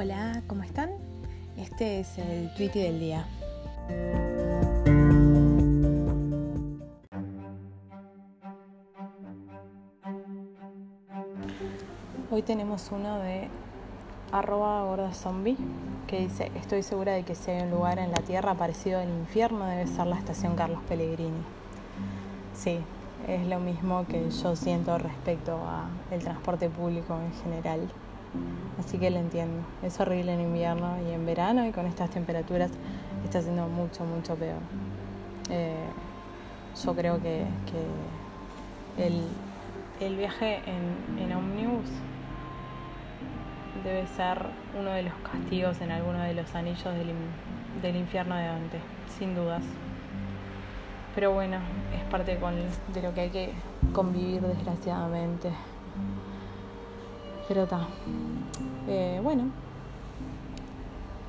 Hola, ¿cómo están? Este es el tweet del día. Hoy tenemos uno de arroba gorda que dice estoy segura de que si hay un lugar en la tierra parecido al infierno debe ser la estación Carlos Pellegrini. Sí, es lo mismo que yo siento respecto al transporte público en general. Así que lo entiendo. Es horrible en invierno y en verano y con estas temperaturas está siendo mucho, mucho peor. Eh, yo creo que, el, viaje en, en Omnibus debe ser uno de los castigos en alguno de los anillos del, del infierno de Dante, sin dudas. Pero bueno, es parte de lo que hay que convivir desgraciadamente. Pero está. Eh, bueno,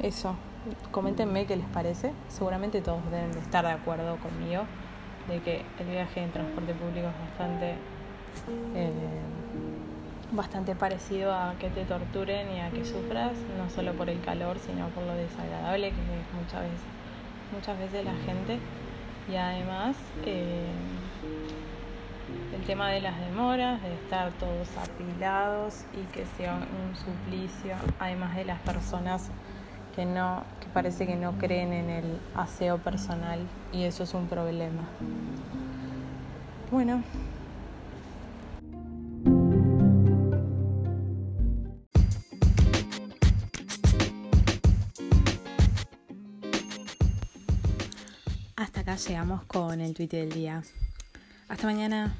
eso. Coméntenme qué les parece. Seguramente todos deben de estar de acuerdo conmigo de que el viaje en transporte público es bastante, eh, bastante parecido a que te torturen y a que sufras, no solo por el calor, sino por lo desagradable que es muchas veces, muchas veces la gente. Y además, eh, tema de las demoras, de estar todos apilados y que sea un suplicio, además de las personas que no, que parece que no creen en el aseo personal y eso es un problema. Bueno. Hasta acá llegamos con el tweet del día. Hasta mañana.